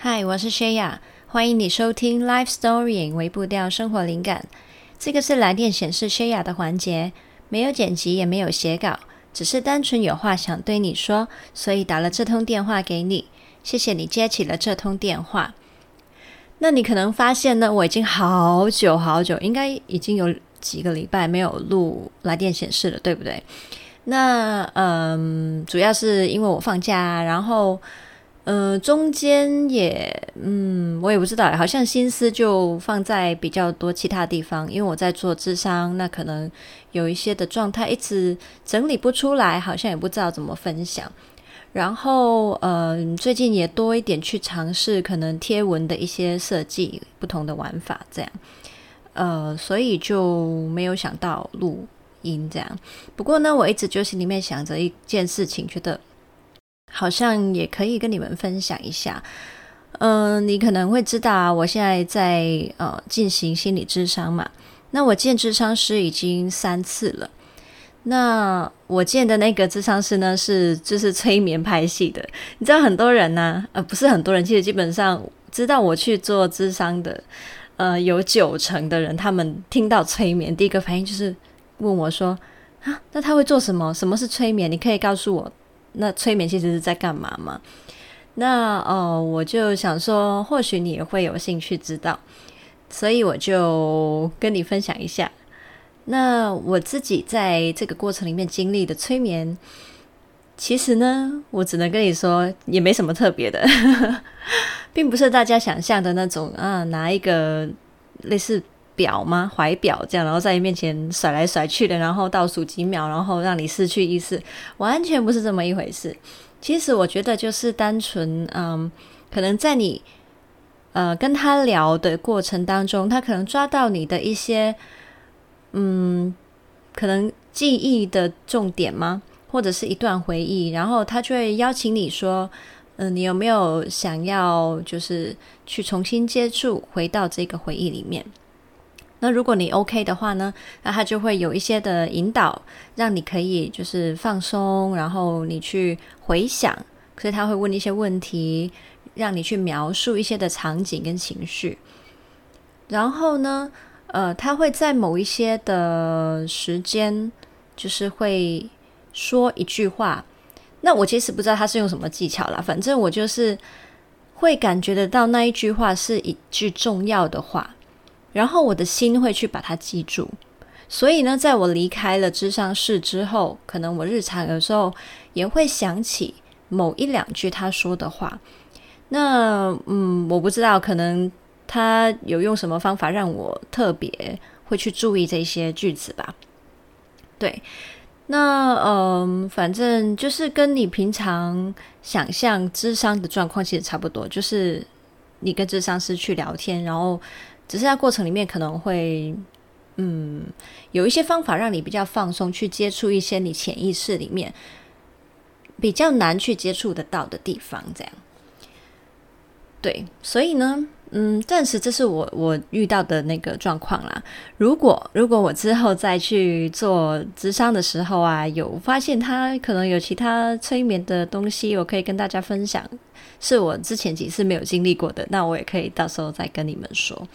嗨，我是谢雅，欢迎你收听 Life Story 微步调生活灵感。这个是来电显示谢雅的环节，没有剪辑，也没有写稿，只是单纯有话想对你说，所以打了这通电话给你。谢谢你接起了这通电话。那你可能发现呢，我已经好久好久，应该已经有几个礼拜没有录来电显示了，对不对？那嗯，主要是因为我放假，然后、呃，中间也嗯，我也不知道，好像心思就放在比较多其他地方，因为我在做智商，那可能有一些的状态一直整理不出来，好像也不知道怎么分享。然后嗯、呃，最近也多一点去尝试可能贴文的一些设计，不同的玩法这样，呃，所以就没有想到录。音这样，不过呢，我一直就心里面想着一件事情，觉得好像也可以跟你们分享一下。嗯、你可能会知道啊，我现在在呃进行心理咨商嘛。那我见智商师已经三次了。那我见的那个智商师呢，是就是催眠拍戏的。你知道很多人呢、呃，不是很多人，其实基本上知道我去做智商的，呃，有九成的人，他们听到催眠，第一个反应就是。问我说：“啊，那他会做什么？什么是催眠？你可以告诉我，那催眠其实是在干嘛吗？”那哦，我就想说，或许你也会有兴趣知道，所以我就跟你分享一下。那我自己在这个过程里面经历的催眠，其实呢，我只能跟你说，也没什么特别的，并不是大家想象的那种啊，拿一个类似。表吗？怀表这样，然后在你面前甩来甩去的，然后倒数几秒，然后让你失去意识，完全不是这么一回事。其实我觉得就是单纯，嗯，可能在你呃跟他聊的过程当中，他可能抓到你的一些嗯，可能记忆的重点吗？或者是一段回忆，然后他就会邀请你说，嗯，你有没有想要就是去重新接触，回到这个回忆里面？那如果你 OK 的话呢，那他就会有一些的引导，让你可以就是放松，然后你去回想，所以他会问一些问题，让你去描述一些的场景跟情绪。然后呢，呃，他会在某一些的时间，就是会说一句话。那我其实不知道他是用什么技巧啦，反正我就是会感觉得到那一句话是一句重要的话。然后我的心会去把它记住，所以呢，在我离开了智商室之后，可能我日常有时候也会想起某一两句他说的话。那嗯，我不知道，可能他有用什么方法让我特别会去注意这些句子吧。对，那嗯，反正就是跟你平常想象智商的状况其实差不多，就是你跟智商师去聊天，然后。只是在过程里面可能会，嗯，有一些方法让你比较放松，去接触一些你潜意识里面比较难去接触得到的地方，这样。对，所以呢，嗯，暂时这是我我遇到的那个状况啦。如果如果我之后再去做智商的时候啊，有发现他可能有其他催眠的东西，我可以跟大家分享，是我之前几次没有经历过的，那我也可以到时候再跟你们说。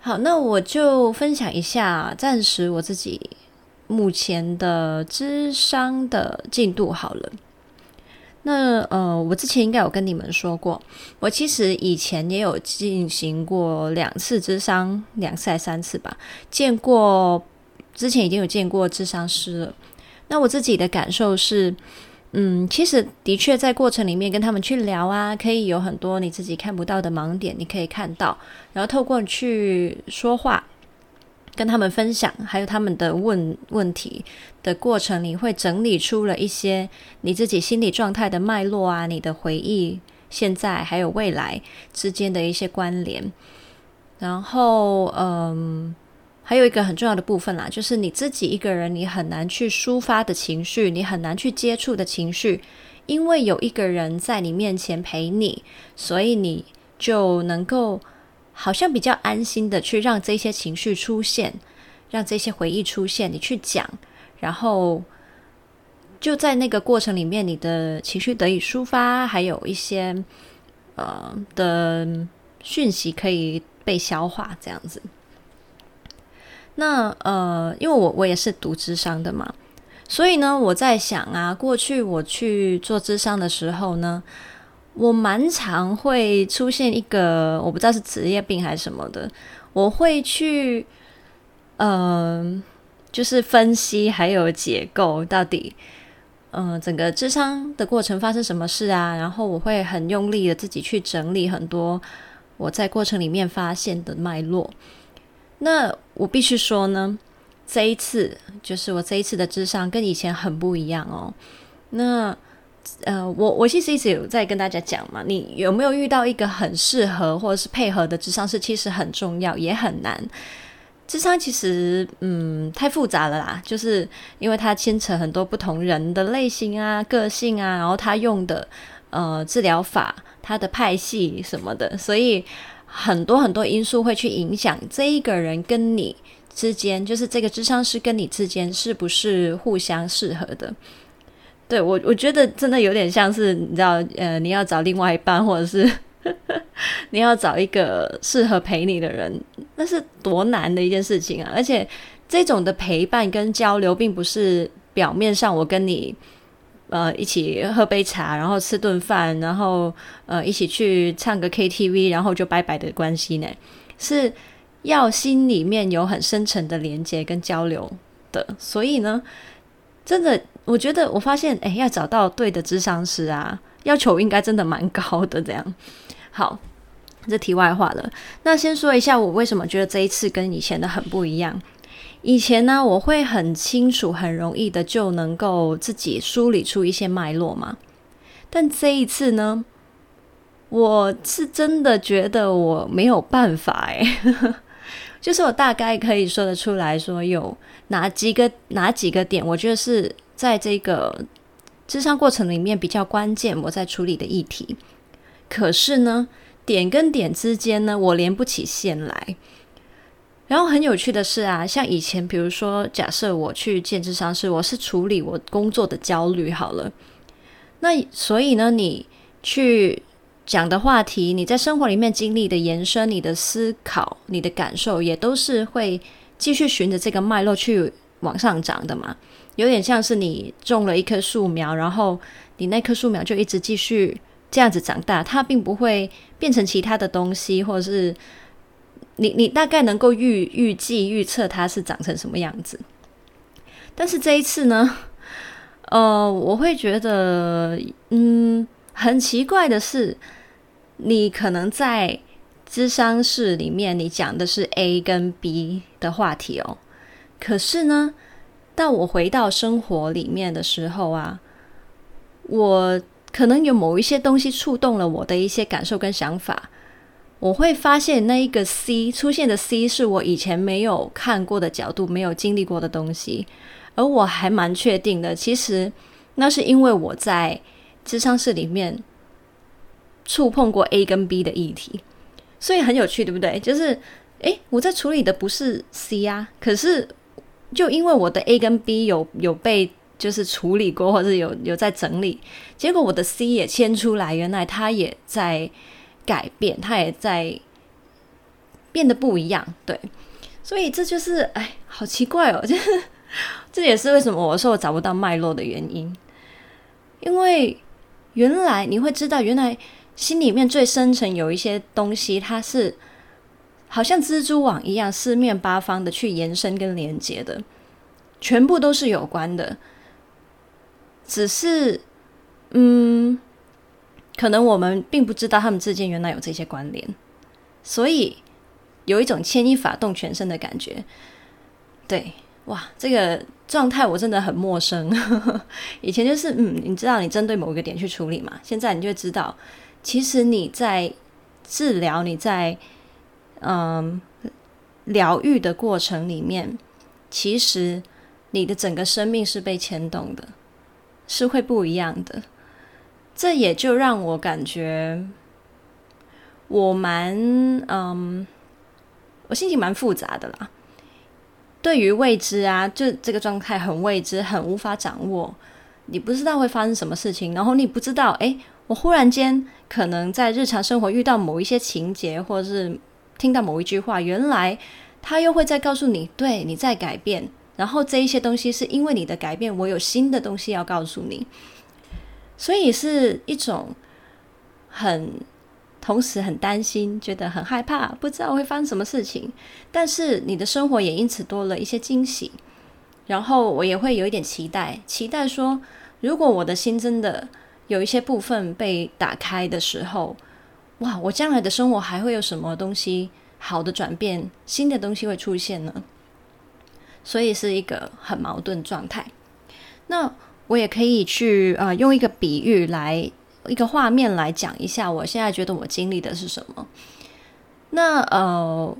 好，那我就分享一下暂时我自己目前的智商的进度好了。那呃，我之前应该有跟你们说过，我其实以前也有进行过两次智商，两次还三次吧，见过之前已经有见过智商师了。那我自己的感受是，嗯，其实的确在过程里面跟他们去聊啊，可以有很多你自己看不到的盲点，你可以看到，然后透过去说话。跟他们分享，还有他们的问问题的过程你，会整理出了一些你自己心理状态的脉络啊，你的回忆、现在还有未来之间的一些关联。然后，嗯，还有一个很重要的部分啦，就是你自己一个人，你很难去抒发的情绪，你很难去接触的情绪，因为有一个人在你面前陪你，所以你就能够。好像比较安心的去让这些情绪出现，让这些回忆出现，你去讲，然后就在那个过程里面，你的情绪得以抒发，还有一些呃的讯息可以被消化，这样子。那呃，因为我我也是读智商的嘛，所以呢，我在想啊，过去我去做智商的时候呢，我蛮常会出现一个我不知道是职业病还是什么的，我会去嗯、就是分析还有解构到底嗯、整个智商的过程发生什么事啊，然后我会很用力的自己去整理很多我在过程里面发现的脉络。那我必须说呢，这一次就是我这一次的智商跟以前很不一样哦。那呃，我我其实一直有在跟大家讲嘛，你有没有遇到一个很适合或者是配合的智商师，其实很重要，也很难。智商其实嗯太复杂了啦，就是因为它牵扯很多不同人的类型啊、个性啊，然后他用的呃治疗法、他的派系什么的，所以很多很多因素会去影响这一个人跟你之间，就是这个智商师跟你之间是不是互相适合的。对，我，我觉得真的有点像是你知道，呃，你要找另外一半，或者是 你要找一个适合陪你的人，那是多难的一件事情啊！而且这种的陪伴跟交流，并不是表面上我跟你呃一起喝杯茶，然后吃顿饭，然后呃一起去唱个 KTV，然后就拜拜的关系呢，是要心里面有很深沉的连接跟交流的。所以呢，真的。我觉得我发现，哎，要找到对的智商师啊，要求应该真的蛮高的。这样，好，这题外话了。那先说一下，我为什么觉得这一次跟以前的很不一样。以前呢，我会很清楚、很容易的就能够自己梳理出一些脉络嘛。但这一次呢，我是真的觉得我没有办法哎，就是我大概可以说得出来说有哪几个哪几个点，我觉得是。在这个智商过程里面比较关键，我在处理的议题。可是呢，点跟点之间呢，我连不起线来。然后很有趣的是啊，像以前，比如说，假设我去见智商师，我是处理我工作的焦虑好了。那所以呢，你去讲的话题，你在生活里面经历的延伸，你的思考，你的感受，也都是会继续循着这个脉络去往上涨的嘛。有点像是你种了一棵树苗，然后你那棵树苗就一直继续这样子长大，它并不会变成其他的东西，或者是你你大概能够预预计预测它是长成什么样子。但是这一次呢，呃，我会觉得，嗯，很奇怪的是，你可能在咨商室里面，你讲的是 A 跟 B 的话题哦，可是呢。当我回到生活里面的时候啊，我可能有某一些东西触动了我的一些感受跟想法，我会发现那一个 C 出现的 C 是我以前没有看过的角度，没有经历过的东西，而我还蛮确定的，其实那是因为我在智商室里面触碰过 A 跟 B 的议题，所以很有趣，对不对？就是诶，我在处理的不是 C 啊，可是。就因为我的 A 跟 B 有有被就是处理过，或者有有在整理，结果我的 C 也牵出来，原来它也在改变，它也在变得不一样，对，所以这就是哎，好奇怪哦，就 是这也是为什么我说我找不到脉络的原因，因为原来你会知道，原来心里面最深层有一些东西，它是。好像蜘蛛网一样，四面八方的去延伸跟连接的，全部都是有关的。只是，嗯，可能我们并不知道他们之间原来有这些关联，所以有一种牵一发动全身的感觉。对，哇，这个状态我真的很陌生。以前就是，嗯，你知道你针对某一个点去处理嘛，现在你就知道，其实你在治疗，你在。嗯，疗愈的过程里面，其实你的整个生命是被牵动的，是会不一样的。这也就让我感觉我蛮嗯，我心情蛮复杂的啦。对于未知啊，就这个状态很未知，很无法掌握。你不知道会发生什么事情，然后你不知道，诶，我忽然间可能在日常生活遇到某一些情节，或者是听到某一句话，原来他又会再告诉你，对，你在改变。然后这一些东西是因为你的改变，我有新的东西要告诉你，所以是一种很同时很担心，觉得很害怕，不知道会发生什么事情。但是你的生活也因此多了一些惊喜。然后我也会有一点期待，期待说，如果我的心真的有一些部分被打开的时候，哇，我将来的生活还会有什么东西好的转变，新的东西会出现呢？所以是一个很矛盾状态。那我也可以去呃用一个比喻来一个画面来讲一下，我现在觉得我经历的是什么。那呃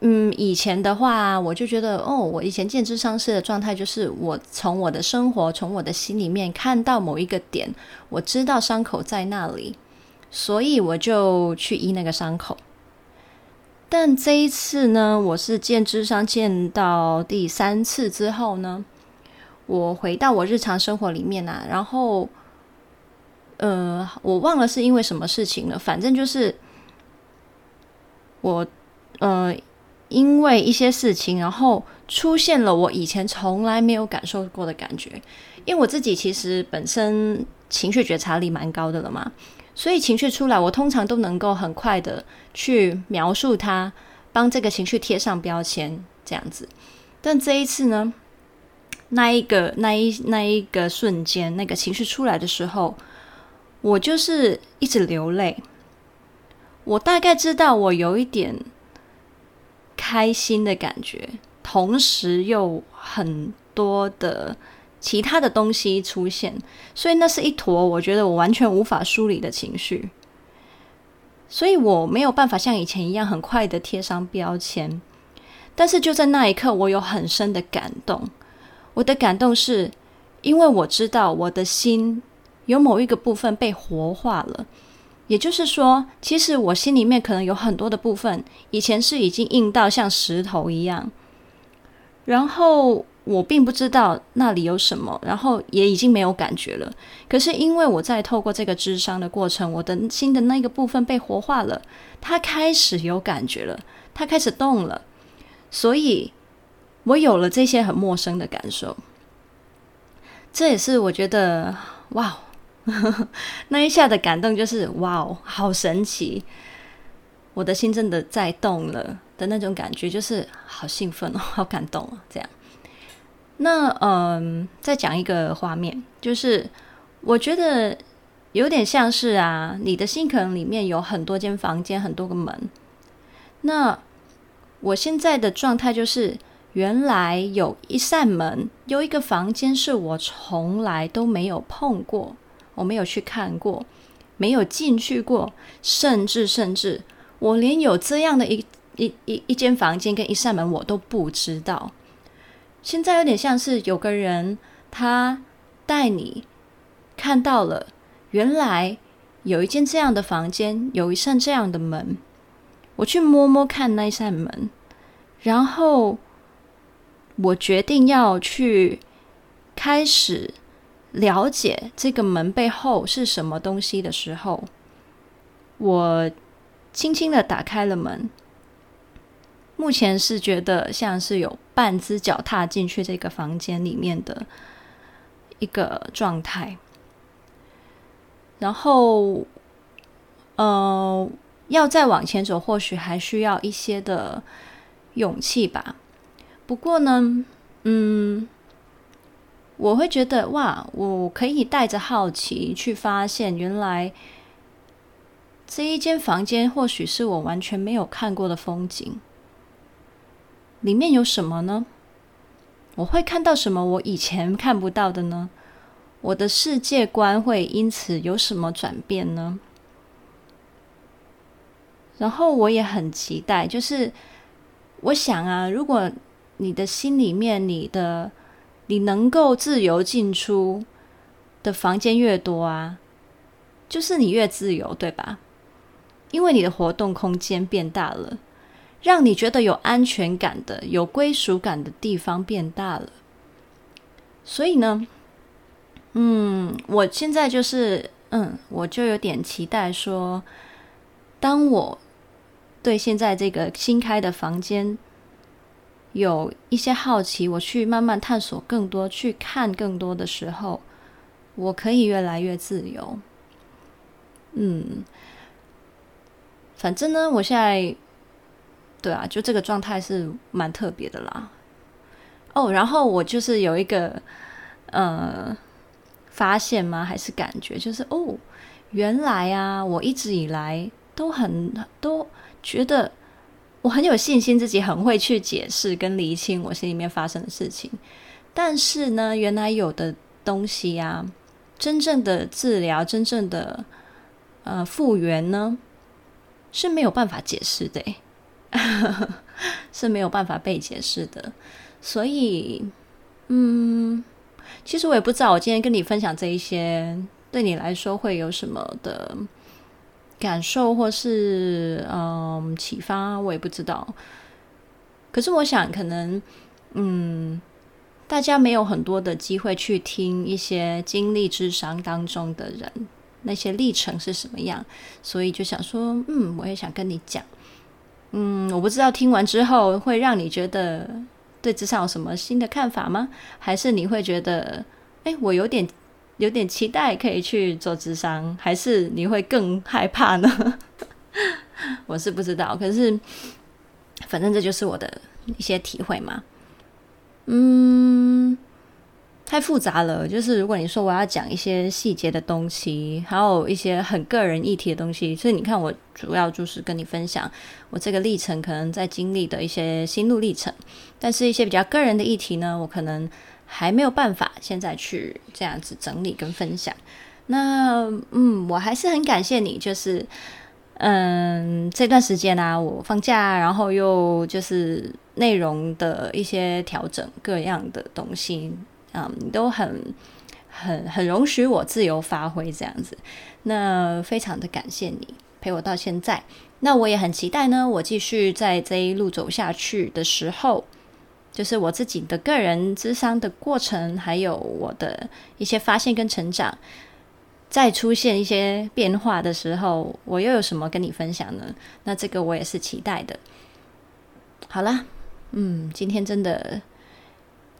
嗯，以前的话，我就觉得哦，我以前见智商师的状态就是，我从我的生活，从我的心里面看到某一个点，我知道伤口在那里，所以我就去医那个伤口。但这一次呢，我是见智商见到第三次之后呢，我回到我日常生活里面啊，然后，呃，我忘了是因为什么事情了，反正就是我，呃，因为一些事情，然后出现了我以前从来没有感受过的感觉，因为我自己其实本身情绪觉察力蛮高的了嘛。所以情绪出来，我通常都能够很快的去描述它，帮这个情绪贴上标签，这样子。但这一次呢，那一个那一那一个瞬间，那个情绪出来的时候，我就是一直流泪。我大概知道，我有一点开心的感觉，同时又很多的。其他的东西出现，所以那是一坨我觉得我完全无法梳理的情绪，所以我没有办法像以前一样很快的贴上标签。但是就在那一刻，我有很深的感动。我的感动是因为我知道我的心有某一个部分被活化了，也就是说，其实我心里面可能有很多的部分以前是已经硬到像石头一样，然后。我并不知道那里有什么，然后也已经没有感觉了。可是因为我在透过这个智商的过程，我的心的那个部分被活化了，它开始有感觉了，它开始动了，所以我有了这些很陌生的感受。这也是我觉得哇，那一下的感动就是哇哦，好神奇！我的心真的在动了的那种感觉，就是好兴奋哦，好感动哦，这样。那嗯，再讲一个画面，就是我觉得有点像是啊，你的心可能里面有很多间房间，很多个门。那我现在的状态就是，原来有一扇门，有一个房间是我从来都没有碰过，我没有去看过，没有进去过，甚至甚至我连有这样的一一一一间房间跟一扇门我都不知道。现在有点像是有个人，他带你看到了，原来有一间这样的房间，有一扇这样的门。我去摸摸看那扇门，然后我决定要去开始了解这个门背后是什么东西的时候，我轻轻的打开了门。目前是觉得像是有半只脚踏进去这个房间里面的一个状态，然后，呃，要再往前走，或许还需要一些的勇气吧。不过呢，嗯，我会觉得哇，我可以带着好奇去发现，原来这一间房间或许是我完全没有看过的风景。里面有什么呢？我会看到什么我以前看不到的呢？我的世界观会因此有什么转变呢？然后我也很期待，就是我想啊，如果你的心里面，你的你能够自由进出的房间越多啊，就是你越自由，对吧？因为你的活动空间变大了。让你觉得有安全感的、有归属感的地方变大了，所以呢，嗯，我现在就是嗯，我就有点期待说，当我对现在这个新开的房间有一些好奇，我去慢慢探索更多，去看更多的时候，我可以越来越自由。嗯，反正呢，我现在对啊，就这个状态是蛮特别的啦。哦，然后我就是有一个呃发现吗？还是感觉就是哦，原来啊，我一直以来都很都觉得我很有信心，自己很会去解释跟厘清我心里面发生的事情。但是呢，原来有的东西呀，真正的治疗，真正的呃复原呢，是没有办法解释的，是没有办法被解释的。所以，嗯，其实我也不知道，我今天跟你分享这一些，对你来说会有什么的感受，或是嗯启发，我也不知道。可是我想，可能嗯，大家没有很多的机会去听一些经历智商当中的人那些历程是什么样，所以就想说，嗯，我也想跟你讲。嗯，我不知道听完之后会让你觉得。对咨商有什么新的看法吗？还是你会觉得，哎，我有点有点期待可以去做智商，还是你会更害怕呢？我是不知道，可是反正这就是我的一些体会嘛。嗯。太复杂了，就是如果你说我要讲一些细节的东西，还有一些很个人议题的东西，所以你看，我主要就是跟你分享我这个历程可能在经历的一些心路历程，但是一些比较个人的议题呢，我可能还没有办法现在去这样子整理跟分享。那嗯，我还是很感谢你，就是嗯这段时间啊，我放假，然后又就是内容的一些调整，各样的东西。嗯，都很、很、很容许我自由发挥这样子，那非常的感谢你陪我到现在。那我也很期待呢，我继续在这一路走下去的时候，就是我自己的个人智商的过程，还有我的一些发现跟成长，再出现一些变化的时候，我又有什么跟你分享呢？那这个我也是期待的。好啦，嗯，今天真的。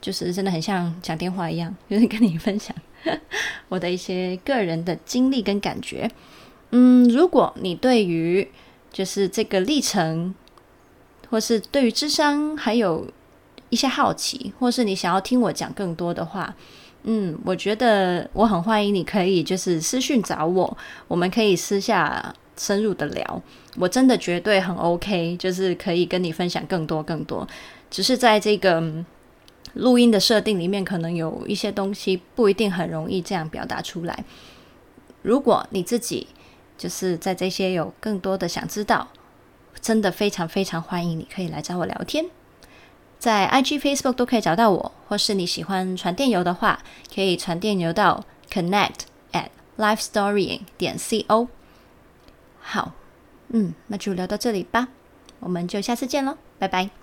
就是真的很像讲电话一样，就是跟你分享 我的一些个人的经历跟感觉。嗯，如果你对于就是这个历程，或是对于智商还有一些好奇，或是你想要听我讲更多的话，嗯，我觉得我很欢迎你可以就是私讯找我，我们可以私下深入的聊。我真的绝对很 OK，就是可以跟你分享更多更多。只是在这个。录音的设定里面可能有一些东西不一定很容易这样表达出来。如果你自己就是在这些有更多的想知道，真的非常非常欢迎你可以来找我聊天，在 IG、Facebook 都可以找到我，或是你喜欢传电邮的话，可以传电邮到 connect at lifestorying 点 co。好，嗯，那就聊到这里吧，我们就下次见喽，拜拜。